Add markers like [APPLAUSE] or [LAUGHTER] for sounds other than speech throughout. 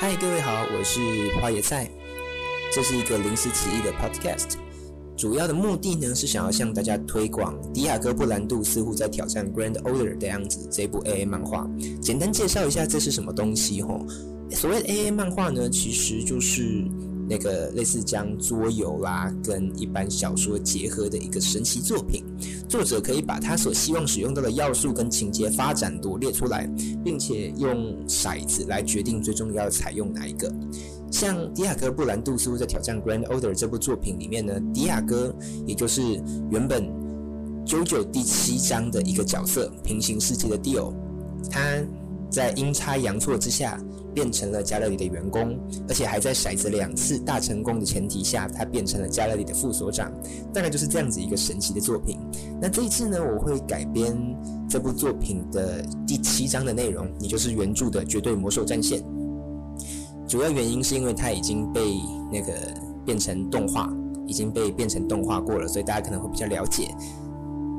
嗨，各位好，我是花野菜，这是一个临时起意的 podcast，主要的目的呢是想要向大家推广迪亚哥布兰度似乎在挑战 Grand Order 的样子这部 AA 漫画，简单介绍一下这是什么东西吼。所谓的 AA 漫画呢，其实就是那个类似将桌游啦跟一般小说结合的一个神奇作品。作者可以把他所希望使用到的要素跟情节发展罗列出来，并且用骰子来决定最终要采用哪一个。像迪亚哥布兰杜似乎在挑战 Grand Order 这部作品里面呢，迪亚哥也就是原本九九第七章的一个角色，平行世界的 Dio，他在阴差阳错之下。变成了加勒里的员工，而且还在骰子两次大成功的前提下，他变成了加勒里的副所长。大概就是这样子一个神奇的作品。那这一次呢，我会改编这部作品的第七章的内容，也就是原著的绝对魔兽战线。主要原因是因为它已经被那个变成动画，已经被变成动画过了，所以大家可能会比较了解。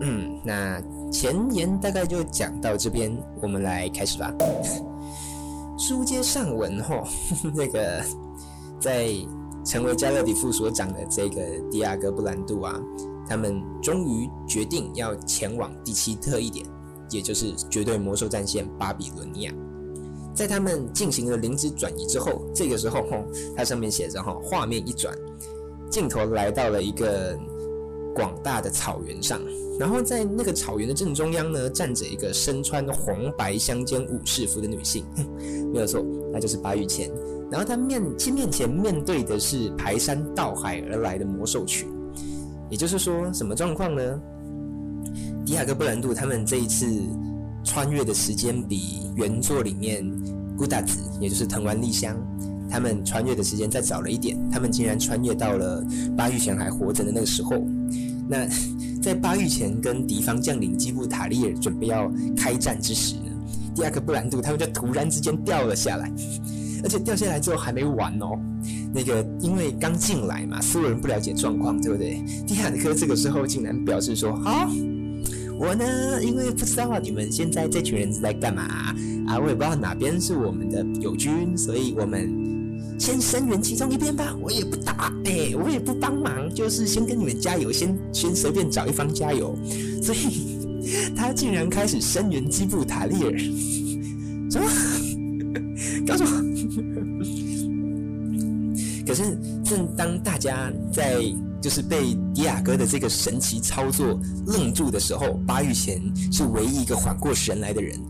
嗯，[CLEARS THROAT] 那前言大概就讲到这边，我们来开始吧。[LAUGHS] 书接上文吼，[LAUGHS] 那个在成为加勒比副所长的这个迪亚哥布兰度啊，他们终于决定要前往第七特异点，也就是绝对魔兽战线巴比伦尼亚。在他们进行了灵子转移之后，这个时候吼，它上面写着哈，画面一转，镜头来到了一个广大的草原上。然后在那个草原的正中央呢，站着一个身穿红白相间武士服的女性，[LAUGHS] 没有错，那就是巴玉前。然后她面其面前面对的是排山倒海而来的魔兽群，也就是说，什么状况呢？迪亚哥布兰度他们这一次穿越的时间比原作里面古达子，也就是藤丸丽香，他们穿越的时间再早了一点，他们竟然穿越到了巴玉前还活着的那个时候，那。在巴育前跟敌方将领基布塔利尔准备要开战之时呢，第二个布兰度他们就突然之间掉了下来，而且掉下来之后还没完哦。那个因为刚进来嘛，所有人不了解状况，对不对？迪亚克这个时候竟然表示说：“好，我呢因为不知道你们现在这群人是在干嘛啊，我也不知道哪边是我们的友军，所以我们。”先声援其中一边吧，我也不打，哎，我也不帮忙，就是先跟你们加油，先先随便找一方加油。所以他竟然开始声援基布塔利尔，什么？告诉我！可是正当大家在就是被迪亚哥的这个神奇操作愣住的时候，巴玉贤是唯一一个缓过神来的人。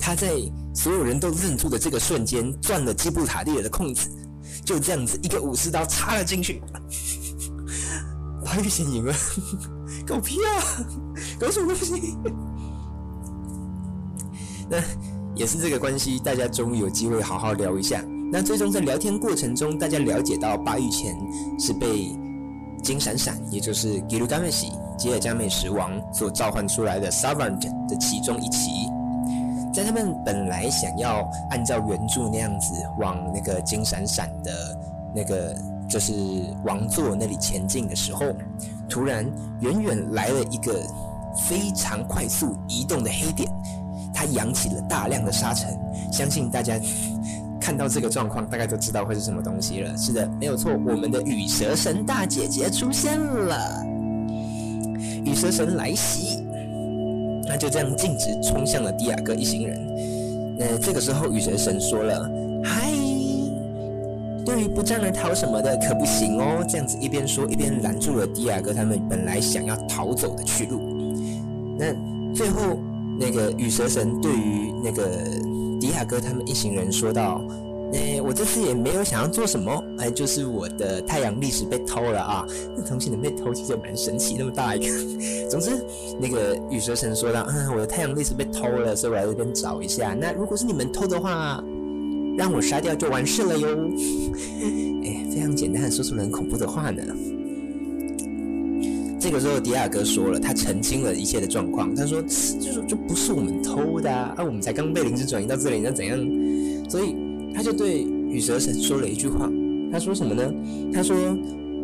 他在所有人都愣住的这个瞬间，攥了基布塔利尔的空子。就这样子，一个武士刀插了进去，白玉贤赢了，[LAUGHS] 狗屁啊，搞什么东西？[LAUGHS] 那也是这个关系，大家终于有机会好好聊一下。那最终在聊天过程中，大家了解到巴玉前是被金闪闪，也就是吉鲁加美喜吉尔加美什王所召唤出来的 Savant 的其中一旗。在他们本来想要按照原著那样子往那个金闪闪的那个就是王座那里前进的时候，突然远远来了一个非常快速移动的黑点，它扬起了大量的沙尘。相信大家看到这个状况，大概都知道会是什么东西了。是的，没有错，我们的羽蛇神大姐姐出现了，羽蛇神来袭。他就这样径直冲向了迪亚哥一行人。那这个时候，雨神神说了：“嗨，对于不战而逃什么的可不行哦。”这样子一边说一边拦住了迪亚哥他们本来想要逃走的去路。那最后，那个羽蛇神对于那个迪亚哥他们一行人说道。哎，我这次也没有想要做什么，哎，就是我的太阳历史被偷了啊！那东西能被偷，其实也蛮神奇，那么大一个。[LAUGHS] 总之，那个羽蛇神说道：“嗯，我的太阳历史被偷了，所以我来这边找一下。那如果是你们偷的话，让我杀掉就完事了哟。”哎，非常简单，说出了很恐怖的话呢。这个时候，迪亚哥说了，他澄清了一切的状况。他说：“就是就不是我们偷的啊，我们才刚被灵芝转移到这里，那怎样？所以。”他就对羽蛇神说了一句话，他说什么呢？他说：“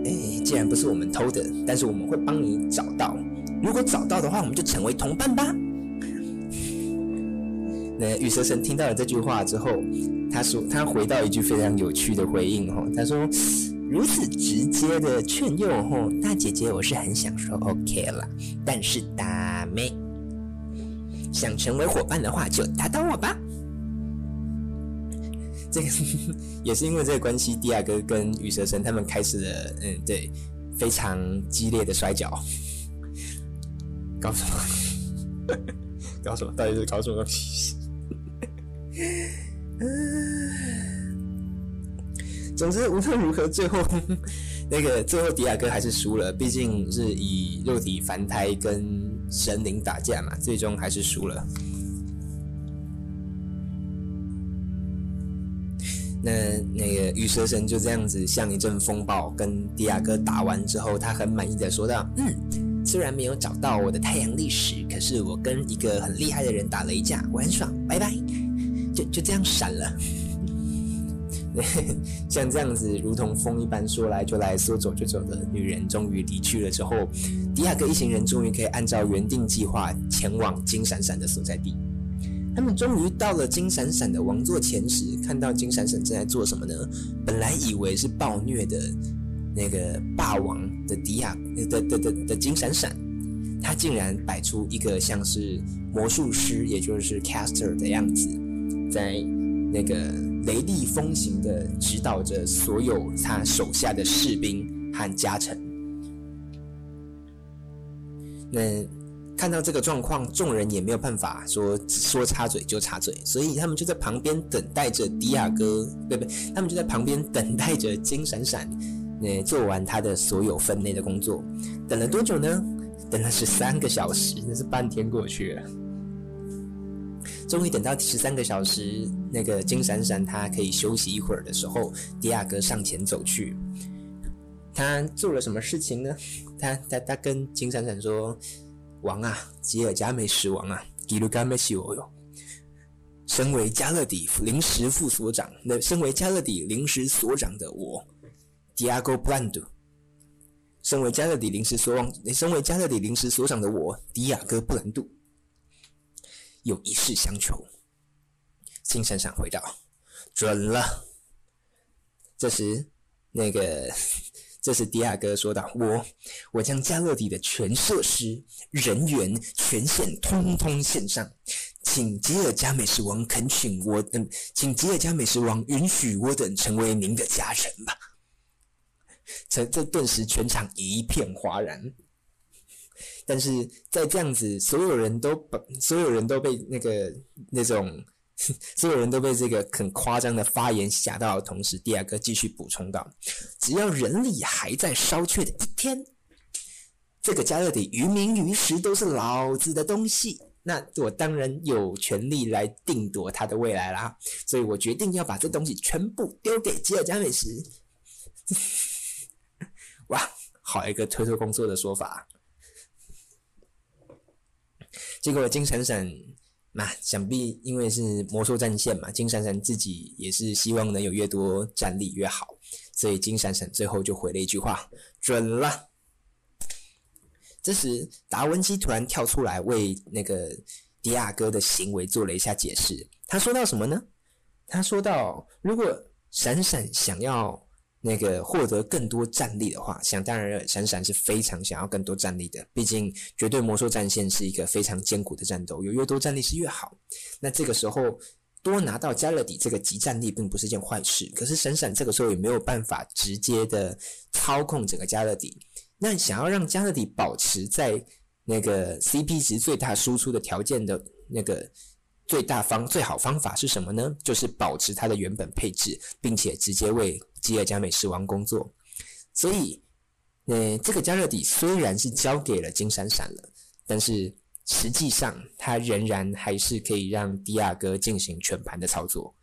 哎，既然不是我们偷的，但是我们会帮你找到。如果找到的话，我们就成为同伴吧。[LAUGHS] ”那羽蛇神听到了这句话之后，他说他回到一句非常有趣的回应哈，他说如此直接的劝诱哈，大姐姐我是很想说 OK 了，但是大妹想成为伙伴的话就打倒我吧。这个也是因为这个关系，迪亚哥跟羽蛇神他们开始了嗯对非常激烈的摔跤，搞什么？[LAUGHS] 搞什么？到底是搞什么东西？[LAUGHS] 总之无论如何，最后那个最后迪亚哥还是输了，毕竟是以肉体凡胎跟神灵打架嘛，最终还是输了。那个羽蛇神就这样子像一阵风暴，跟迪亚哥打完之后，他很满意的说道：“嗯，虽然没有找到我的太阳历史，可是我跟一个很厉害的人打了一架，我很爽，拜拜。”就就这样闪了。[LAUGHS] 像这样子如同风一般说来就来说走就走的女人，终于离去了之后，迪亚哥一行人终于可以按照原定计划前往金闪闪的所在地。他们终于到了金闪闪的王座前时，看到金闪闪正在做什么呢？本来以为是暴虐的那个霸王的迪亚的的的的金闪闪，他竟然摆出一个像是魔术师，也就是 caster 的样子，在那个雷厉风行的指导着所有他手下的士兵和家臣。那。看到这个状况，众人也没有办法说说插嘴就插嘴，所以他们就在旁边等待着迪亚哥，对不对？他们就在旁边等待着金闪闪，那做完他的所有分内的工作。等了多久呢？等了十三个小时，那是半天过去了。终于等到十三个小时，那个金闪闪他可以休息一会儿的时候，迪亚哥上前走去。他做了什么事情呢？他他他跟金闪闪说。王啊，吉尔加美什王啊，吉鲁加美西我哟。身为加勒底临时副所长，那身为加勒底临时所长的我，Diago Brando。身为加勒底临时所望，身为加勒底临时所长的我，迪亚哥布兰度，有一事相求。金闪闪回道：“准了。”这时，那个。这是迪亚哥说道：“我，我将加勒底的全设施、人员、权限通通献上，请吉尔加美什王恳请我等，请吉尔加美什王允许我等成为您的家人吧。”这这顿时全场一片哗然。但是在这样子，所有人都把所有人都被那个那种。[LAUGHS] 所有人都被这个很夸张的发言吓到同时，迪亚哥继续补充道：“只要人力还在烧却的一天，这个加勒底于名于实都是老子的东西。那我当然有权利来定夺他的未来啦。所以我决定要把这东西全部丢给吉尔加美什。哇，好一个推脱工作的说法。结果金闪闪。那想必因为是魔兽战线嘛，金闪闪自己也是希望能有越多战力越好，所以金闪闪最后就回了一句话：“准了。”这时达文西突然跳出来为那个迪亚哥的行为做了一下解释。他说到什么呢？他说到，如果闪闪想要。那个获得更多战力的话，想当然，闪闪是非常想要更多战力的。毕竟，绝对魔兽战线是一个非常艰苦的战斗，有越多战力是越好。那这个时候多拿到加勒底这个极战力，并不是件坏事。可是闪闪这个时候也没有办法直接的操控整个加勒底。那想要让加勒底保持在那个 CP 值最大输出的条件的那个。最大方最好方法是什么呢？就是保持它的原本配置，并且直接为吉尔加美什王工作。所以，呃，这个加勒底虽然是交给了金闪闪了，但是实际上他仍然还是可以让迪亚哥进行全盘的操作。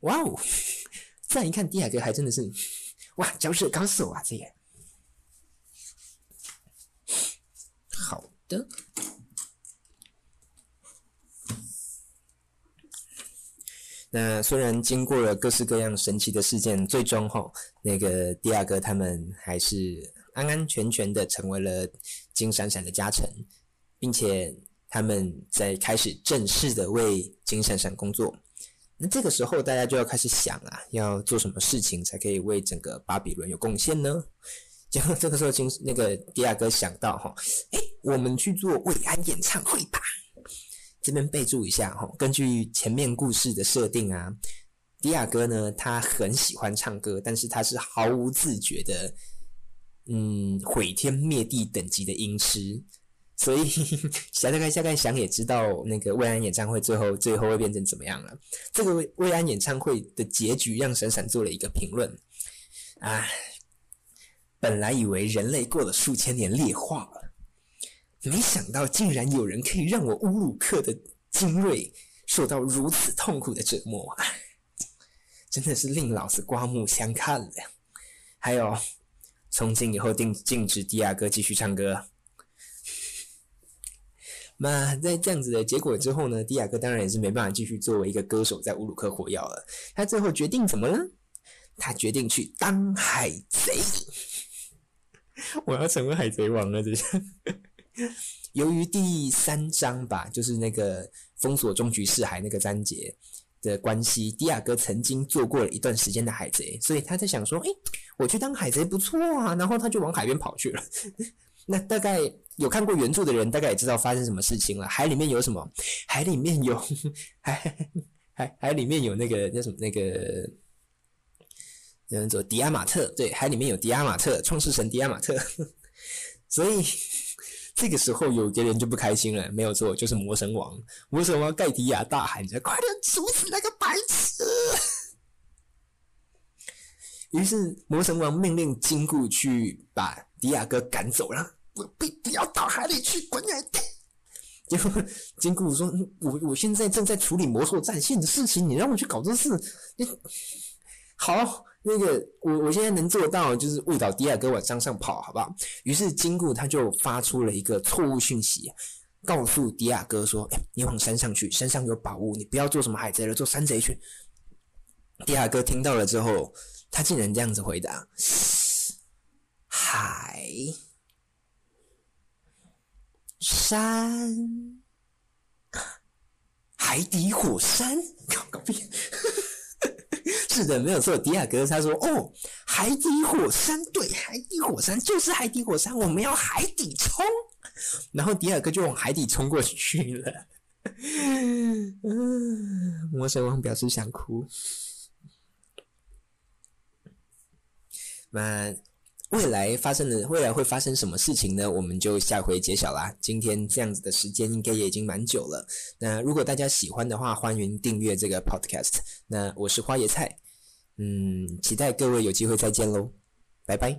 哇哦！[LAUGHS] 再一看，迪亚哥还真的是 [LAUGHS] 哇，交涉高手啊！这也好的。那虽然经过了各式各样神奇的事件，最终哈那个迪亚哥他们还是安安全全的成为了金闪闪的家臣，并且他们在开始正式的为金闪闪工作。那这个时候，大家就要开始想啊，要做什么事情才可以为整个巴比伦有贡献呢？[LAUGHS] 结果这个时候，金那个迪亚哥想到哈，哎，我们去做慰安演唱会吧。这边备注一下哈，根据前面故事的设定啊，迪亚哥呢，他很喜欢唱歌，但是他是毫无自觉的，嗯，毁天灭地等级的音痴。所以想，[LAUGHS] 大概大概想也知道，那个慰安演唱会最后最后会变成怎么样了。这个慰慰安演唱会的结局让闪闪做了一个评论。唉，本来以为人类过了数千年劣化了，没想到竟然有人可以让我乌鲁克的精锐受到如此痛苦的折磨啊！真的是令老子刮目相看了。还有，从今以后定禁止迪亚哥继续唱歌。那在这样子的结果之后呢？迪亚哥当然也是没办法继续作为一个歌手在乌鲁克火药了。他最后决定怎么了？他决定去当海贼。[LAUGHS] 我要成为海贼王了！这是由于第三章吧，就是那个封锁终局四海那个章节的关系，迪亚哥曾经做过了一段时间的海贼，所以他在想说：“哎，我去当海贼不错啊。”然后他就往海边跑去了。[LAUGHS] 那大概有看过原著的人，大概也知道发生什么事情了。海里面有什么？海里面有海海海里面有那个那什么那个，有人说迪亚马特，对，海里面有迪亚马特，创世神迪亚马特。[LAUGHS] 所以这个时候有的人就不开心了，没有错，就是魔神王。魔神王盖迪亚大喊着：“快点处死那个白痴！”于是魔神王命令金固去把迪亚哥赶走了。不不不要到海里去，滚远点！结果金固说：“我我现在正在处理魔兽战线的事情，你让我去搞这事，你好那个我我现在能做到就是误导迪亚哥往山上跑，好不好？”于是金箍他就发出了一个错误讯息，告诉迪亚哥说：“哎，你往山上去，山上有宝物，你不要做什么海贼了，做山贼去。”迪亚哥听到了之后，他竟然这样子回答：“海。”山，海底火山，搞搞屁！是的，没有错。迪亚哥他说：“哦，海底火山，对，海底火山就是海底火山，我们要海底冲。”然后迪亚哥就往海底冲过去了。嗯，魔神王表示想哭。那。未来发生的未来会发生什么事情呢？我们就下回揭晓啦。今天这样子的时间应该也已经蛮久了。那如果大家喜欢的话，欢迎订阅这个 podcast。那我是花椰菜，嗯，期待各位有机会再见喽，拜拜。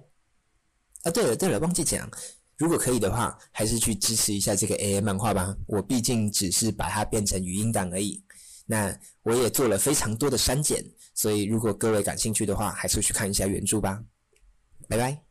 啊，对了对了，忘记讲，如果可以的话，还是去支持一下这个 AI 漫画吧。我毕竟只是把它变成语音档而已。那我也做了非常多的删减，所以如果各位感兴趣的话，还是去看一下原著吧。拜拜。